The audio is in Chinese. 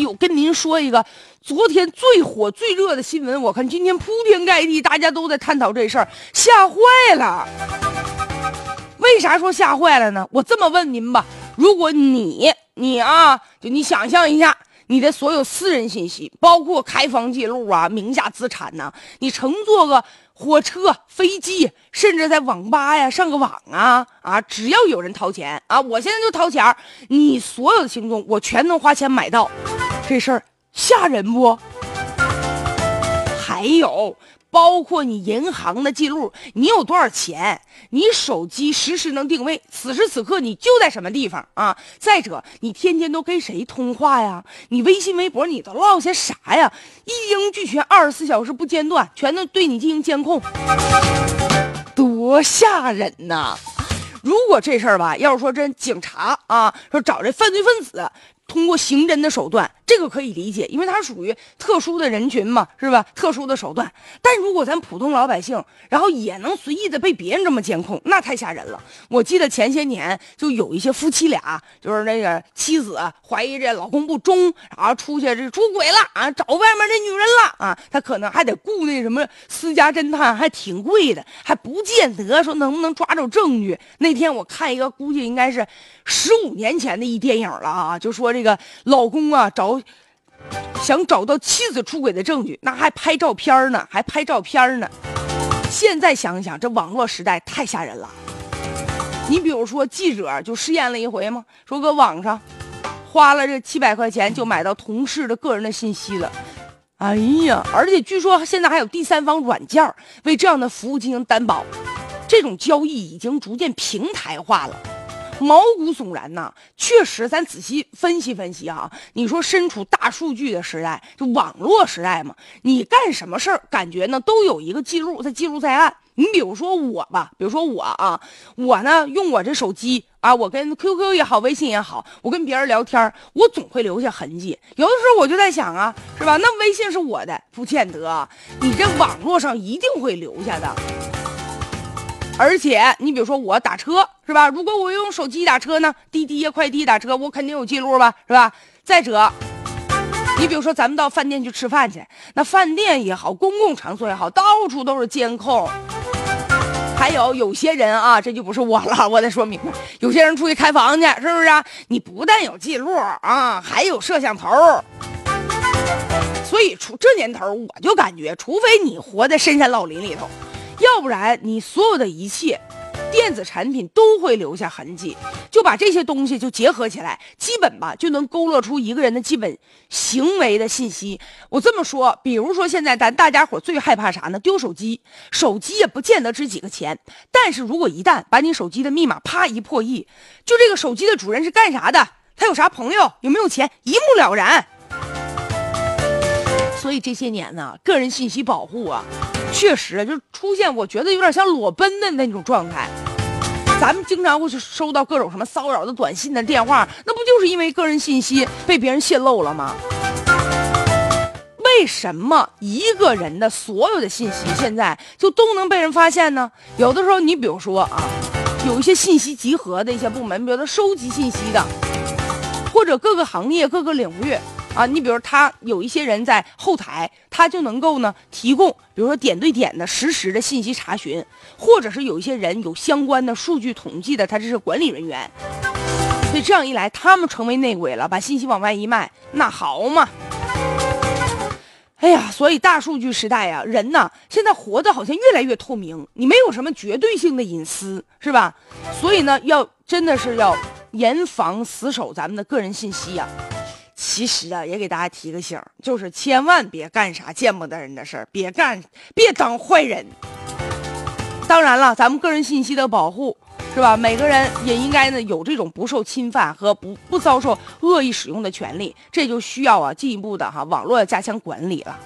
哎呦，跟您说一个昨天最火最热的新闻，我看今天铺天盖地，大家都在探讨这事儿，吓坏了。为啥说吓坏了呢？我这么问您吧，如果你你啊，就你想象一下，你的所有私人信息，包括开房记录啊、名下资产呐，你乘坐个火车、飞机，甚至在网吧呀上个网啊啊，只要有人掏钱啊，我现在就掏钱你所有的行踪我全能花钱买到，这事儿吓人不？还有。包括你银行的记录，你有多少钱？你手机实时能定位，此时此刻你就在什么地方啊？再者，你天天都跟谁通话呀？你微信、微博你都唠些啥呀？一应俱全，二十四小时不间断，全都对你进行监控，多吓人呐！如果这事儿吧，要是说真警察啊，说找这犯罪分子。通过刑侦的手段，这个可以理解，因为它属于特殊的人群嘛，是吧？特殊的手段。但如果咱普通老百姓，然后也能随意的被别人这么监控，那太吓人了。我记得前些年就有一些夫妻俩，就是那个妻子怀疑这老公不忠，然后出去这出轨了啊，找外面这女人了啊，他可能还得雇那什么私家侦探，还挺贵的，还不见得说能不能抓着证据。那天我看一个，估计应该是十五年前的一电影了啊，就说这。这个老公啊，找想找到妻子出轨的证据，那还拍照片呢，还拍照片呢。现在想想，这网络时代太吓人了。你比如说，记者就试验了一回嘛，说搁网上花了这七百块钱就买到同事的个人的信息了。哎呀，而且据说现在还有第三方软件为这样的服务进行担保，这种交易已经逐渐平台化了。毛骨悚然呐！确实，咱仔细分析分析啊。你说身处大数据的时代，就网络时代嘛，你干什么事儿，感觉呢都有一个记录在记录在案。你比如说我吧，比如说我啊，我呢用我这手机啊，我跟 QQ 也好，微信也好，我跟别人聊天，我总会留下痕迹。有的时候我就在想啊，是吧？那微信是我的，不见得，你这网络上一定会留下的。而且，你比如说我打车是吧？如果我用手机打车呢，滴滴呀、快递打车，我肯定有记录吧，是吧？再者，你比如说咱们到饭店去吃饭去，那饭店也好，公共场所也好，到处都是监控。还有有些人啊，这就不是我了，我得说明白，有些人出去开房去，是不是？你不但有记录啊，还有摄像头。所以，除这年头，我就感觉，除非你活在深山老林里头。要不然，你所有的一切电子产品都会留下痕迹，就把这些东西就结合起来，基本吧就能勾勒出一个人的基本行为的信息。我这么说，比如说现在咱大家伙最害怕啥呢？丢手机，手机也不见得值几个钱，但是如果一旦把你手机的密码啪一破译，就这个手机的主人是干啥的，他有啥朋友，有没有钱，一目了然。所以这些年呢，个人信息保护啊。确实，就出现我觉得有点像裸奔的那种状态。咱们经常会收到各种什么骚扰的短信的电话，那不就是因为个人信息被别人泄露了吗？为什么一个人的所有的信息现在就都能被人发现呢？有的时候，你比如说啊，有一些信息集合的一些部门，比如说收集信息的，或者各个行业、各个领域。啊，你比如他有一些人在后台，他就能够呢提供，比如说点对点的实时的信息查询，或者是有一些人有相关的数据统计的，他这是管理人员。所以这样一来，他们成为内鬼了，把信息往外一卖，那好嘛。哎呀，所以大数据时代呀，人呢现在活得好像越来越透明，你没有什么绝对性的隐私，是吧？所以呢，要真的是要严防死守咱们的个人信息呀。其实啊，也给大家提个醒，就是千万别干啥见不得人的事儿，别干，别当坏人。当然了，咱们个人信息的保护，是吧？每个人也应该呢有这种不受侵犯和不不遭受恶意使用的权利，这就需要啊进一步的哈网络要加强管理了。